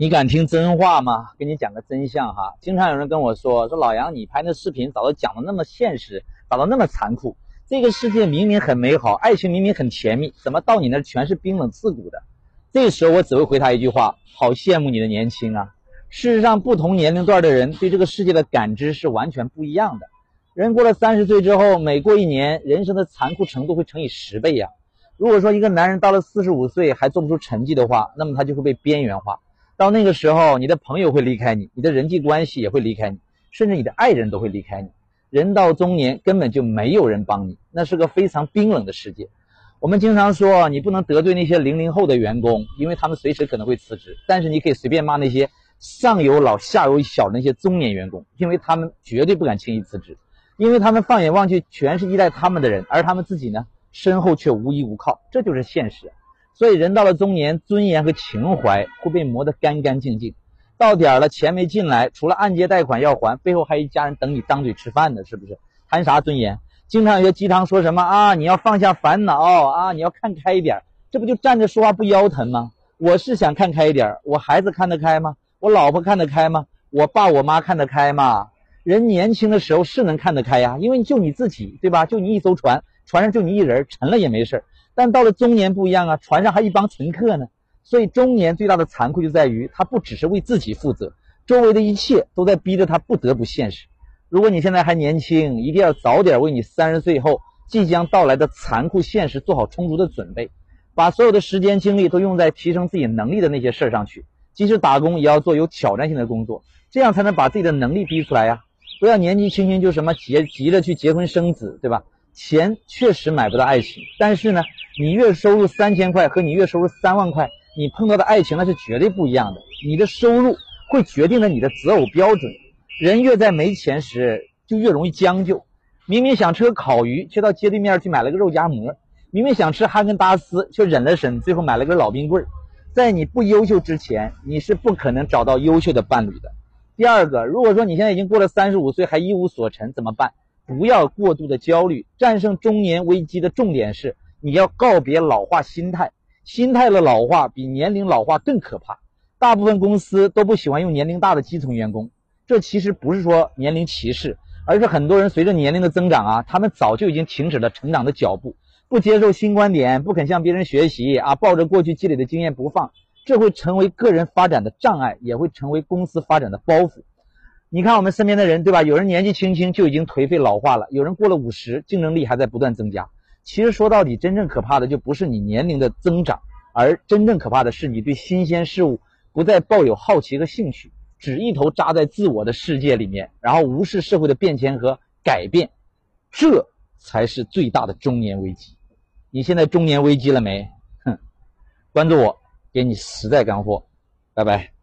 你敢听真话吗？跟你讲个真相哈，经常有人跟我说，说老杨，你拍那视频咋都讲的那么现实，咋都那么残酷？这个世界明明很美好，爱情明明很甜蜜，怎么到你那全是冰冷刺骨的？这时候我只会回他一句话：好羡慕你的年轻啊！事实上，不同年龄段的人对这个世界的感知是完全不一样的。人过了三十岁之后，每过一年，人生的残酷程度会乘以十倍呀。如果说一个男人到了四十五岁还做不出成绩的话，那么他就会被边缘化。到那个时候，你的朋友会离开你，你的人际关系也会离开你，甚至你的爱人都会离开你。人到中年，根本就没有人帮你，那是个非常冰冷的世界。我们经常说，你不能得罪那些零零后的员工，因为他们随时可能会辞职。但是你可以随便骂那些上有老下有小的那些中年员工，因为他们绝对不敢轻易辞职，因为他们放眼望去全是依赖他们的人，而他们自己呢，身后却无依无靠，这就是现实。所以人到了中年，尊严和情怀会被磨得干干净净。到点儿了，钱没进来，除了按揭贷款要还，背后还有一家人等你张嘴吃饭呢，是不是？谈啥尊严？经常有些鸡汤说什么啊？你要放下烦恼啊！你要看开一点，这不就站着说话不腰疼吗？我是想看开一点，我孩子看得开吗？我老婆看得开吗？我爸我妈看得开吗？人年轻的时候是能看得开呀，因为就你自己，对吧？就你一艘船，船上就你一人，沉了也没事但到了中年不一样啊，船上还一帮乘客呢，所以中年最大的残酷就在于他不只是为自己负责，周围的一切都在逼着他不得不现实。如果你现在还年轻，一定要早点为你三十岁后即将到来的残酷现实做好充足的准备，把所有的时间精力都用在提升自己能力的那些事儿上去，即使打工也要做有挑战性的工作，这样才能把自己的能力逼出来呀！不要年纪轻轻就什么急急着去结婚生子，对吧？钱确实买不到爱情，但是呢，你月收入三千块和你月收入三万块，你碰到的爱情那是绝对不一样的。你的收入会决定了你的择偶标准。人越在没钱时，就越容易将就。明明想吃个烤鱼，却到街对面去买了个肉夹馍；明明想吃哈根达斯，却忍了忍，最后买了个老冰棍。在你不优秀之前，你是不可能找到优秀的伴侣的。第二个，如果说你现在已经过了三十五岁还一无所成，怎么办？不要过度的焦虑，战胜中年危机的重点是你要告别老化心态。心态的老化比年龄老化更可怕。大部分公司都不喜欢用年龄大的基层员工，这其实不是说年龄歧视，而是很多人随着年龄的增长啊，他们早就已经停止了成长的脚步，不接受新观点，不肯向别人学习啊，抱着过去积累的经验不放，这会成为个人发展的障碍，也会成为公司发展的包袱。你看我们身边的人，对吧？有人年纪轻轻就已经颓废老化了，有人过了五十，竞争力还在不断增加。其实说到底，真正可怕的就不是你年龄的增长，而真正可怕的是你对新鲜事物不再抱有好奇和兴趣，只一头扎在自我的世界里面，然后无视社会的变迁和改变，这才是最大的中年危机。你现在中年危机了没？哼，关注我，给你实在干货，拜拜。